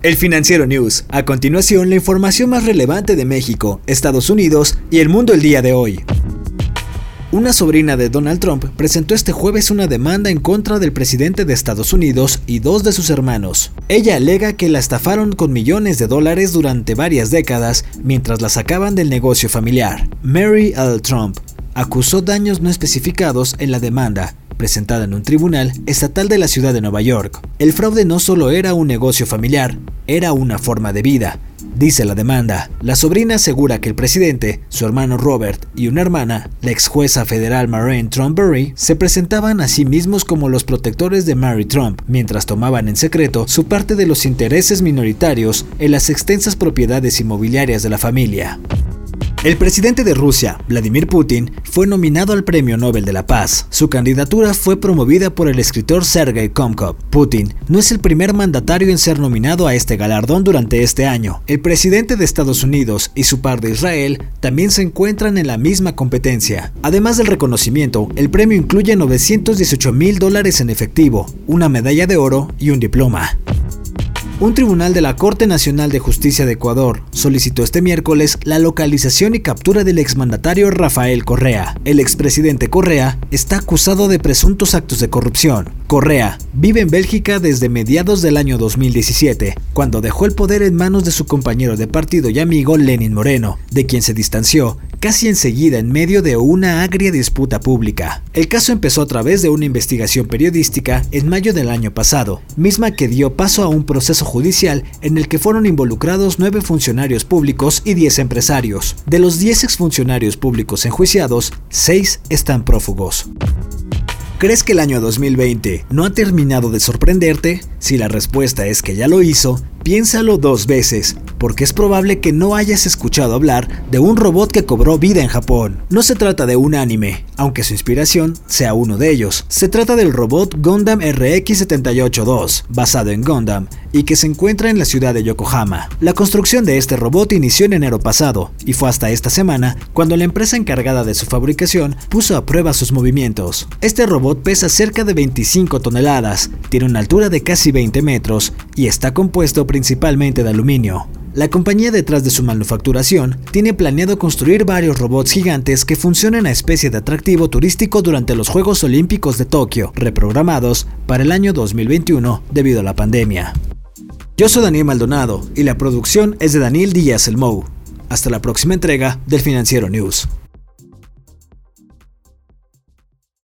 El Financiero News. A continuación, la información más relevante de México, Estados Unidos y el mundo el día de hoy. Una sobrina de Donald Trump presentó este jueves una demanda en contra del presidente de Estados Unidos y dos de sus hermanos. Ella alega que la estafaron con millones de dólares durante varias décadas mientras la sacaban del negocio familiar. Mary L. Trump acusó daños no especificados en la demanda presentada en un tribunal estatal de la ciudad de Nueva York. El fraude no solo era un negocio familiar, era una forma de vida. Dice la demanda. La sobrina asegura que el presidente, su hermano Robert y una hermana, la ex jueza federal Marianne Trumbury, se presentaban a sí mismos como los protectores de Mary Trump, mientras tomaban en secreto su parte de los intereses minoritarios en las extensas propiedades inmobiliarias de la familia. El presidente de Rusia, Vladimir Putin, fue nominado al Premio Nobel de la Paz. Su candidatura fue promovida por el escritor Sergei Komkov. Putin no es el primer mandatario en ser nominado a este galardón durante este año. El presidente de Estados Unidos y su par de Israel también se encuentran en la misma competencia. Además del reconocimiento, el premio incluye 918 mil dólares en efectivo, una medalla de oro y un diploma. Un tribunal de la Corte Nacional de Justicia de Ecuador solicitó este miércoles la localización y captura del exmandatario Rafael Correa. El expresidente Correa está acusado de presuntos actos de corrupción. Correa vive en Bélgica desde mediados del año 2017, cuando dejó el poder en manos de su compañero de partido y amigo Lenin Moreno, de quien se distanció casi enseguida en medio de una agria disputa pública. El caso empezó a través de una investigación periodística en mayo del año pasado, misma que dio paso a un proceso judicial en el que fueron involucrados nueve funcionarios públicos y diez empresarios. De los diez exfuncionarios públicos enjuiciados, seis están prófugos. ¿Crees que el año 2020 no ha terminado de sorprenderte? Si la respuesta es que ya lo hizo, piénsalo dos veces porque es probable que no hayas escuchado hablar de un robot que cobró vida en Japón. No se trata de un anime, aunque su inspiración sea uno de ellos. Se trata del robot Gundam RX-78-2, basado en Gundam, y que se encuentra en la ciudad de Yokohama. La construcción de este robot inició en enero pasado, y fue hasta esta semana cuando la empresa encargada de su fabricación puso a prueba sus movimientos. Este robot pesa cerca de 25 toneladas, tiene una altura de casi 20 metros y está compuesto principalmente de aluminio. La compañía detrás de su manufacturación tiene planeado construir varios robots gigantes que funcionen a especie de atractivo turístico durante los Juegos Olímpicos de Tokio, reprogramados para el año 2021 debido a la pandemia. Yo soy Daniel Maldonado y la producción es de Daniel Díaz Elmou. Hasta la próxima entrega del Financiero News.